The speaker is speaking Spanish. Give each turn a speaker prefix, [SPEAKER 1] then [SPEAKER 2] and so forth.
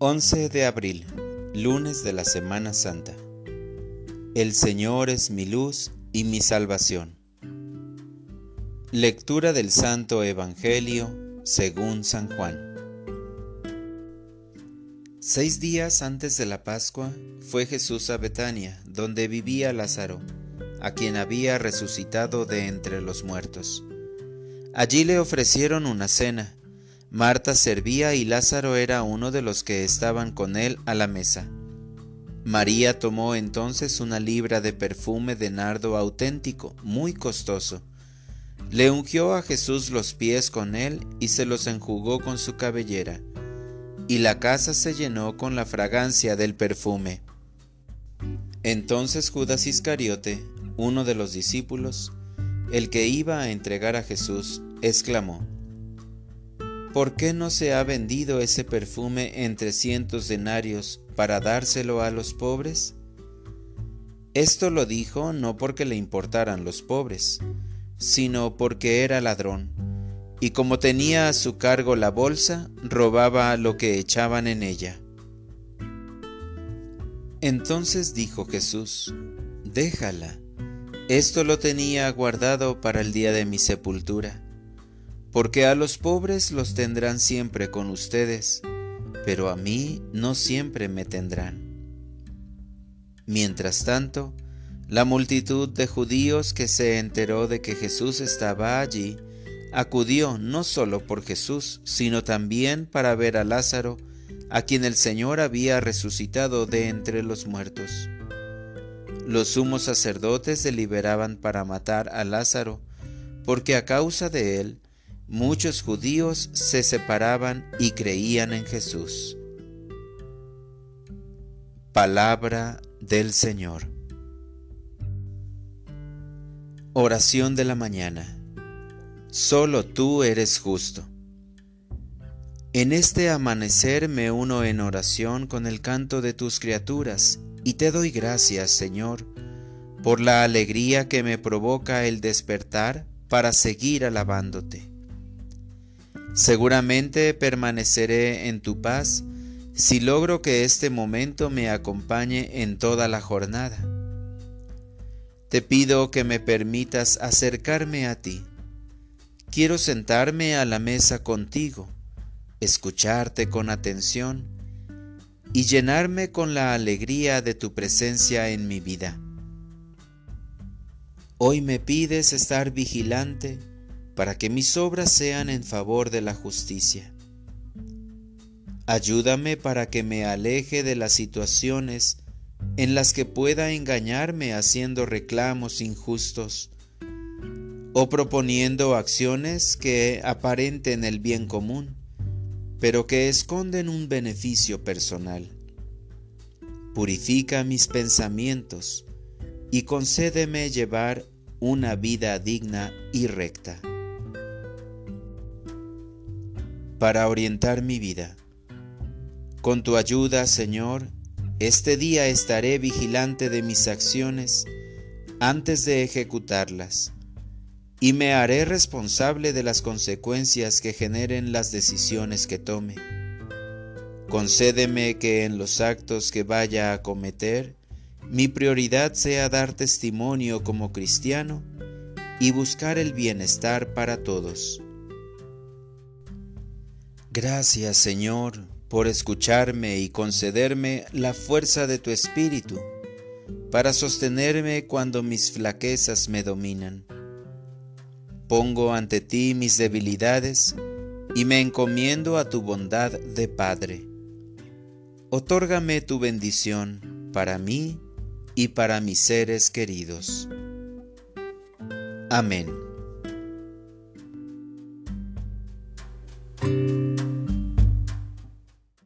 [SPEAKER 1] 11 de abril, lunes de la Semana Santa. El Señor es mi luz y mi salvación. Lectura del Santo Evangelio según San Juan. Seis días antes de la Pascua fue Jesús a Betania, donde vivía Lázaro, a quien había resucitado de entre los muertos. Allí le ofrecieron una cena Marta servía y Lázaro era uno de los que estaban con él a la mesa. María tomó entonces una libra de perfume de nardo auténtico, muy costoso. Le ungió a Jesús los pies con él y se los enjugó con su cabellera, y la casa se llenó con la fragancia del perfume. Entonces Judas Iscariote, uno de los discípulos, el que iba a entregar a Jesús, exclamó, ¿por qué no se ha vendido ese perfume en trescientos denarios para dárselo a los pobres? Esto lo dijo no porque le importaran los pobres, sino porque era ladrón, y como tenía a su cargo la bolsa, robaba lo que echaban en ella. Entonces dijo Jesús, Déjala, esto lo tenía guardado para el día de mi sepultura porque a los pobres los tendrán siempre con ustedes, pero a mí no siempre me tendrán. Mientras tanto, la multitud de judíos que se enteró de que Jesús estaba allí, acudió no solo por Jesús, sino también para ver a Lázaro, a quien el Señor había resucitado de entre los muertos. Los sumos sacerdotes deliberaban para matar a Lázaro, porque a causa de él muchos judíos se separaban y creían en Jesús. Palabra del Señor. Oración de la mañana. Solo tú eres justo. En este amanecer me uno en oración con el canto de tus criaturas y te doy gracias, Señor, por la alegría que me provoca el despertar para seguir alabándote. Seguramente permaneceré en tu paz si logro que este momento me acompañe en toda la jornada. Te pido que me permitas acercarme a ti. Quiero sentarme a la mesa contigo, escucharte con atención y llenarme con la alegría de tu presencia en mi vida. Hoy me pides estar vigilante para que mis obras sean en favor de la justicia. Ayúdame para que me aleje de las situaciones en las que pueda engañarme haciendo reclamos injustos o proponiendo acciones que aparenten el bien común, pero que esconden un beneficio personal. Purifica mis pensamientos y concédeme llevar una vida digna y recta. Para orientar mi vida. Con tu ayuda, Señor, este día estaré vigilante de mis acciones antes de ejecutarlas y me haré responsable de las consecuencias que generen las decisiones que tome. Concédeme que en los actos que vaya a cometer, mi prioridad sea dar testimonio como cristiano y buscar el bienestar para todos. Gracias Señor por escucharme y concederme la fuerza de tu Espíritu para sostenerme cuando mis flaquezas me dominan. Pongo ante ti mis debilidades y me encomiendo a tu bondad de Padre. Otórgame tu bendición para mí y para mis seres queridos. Amén.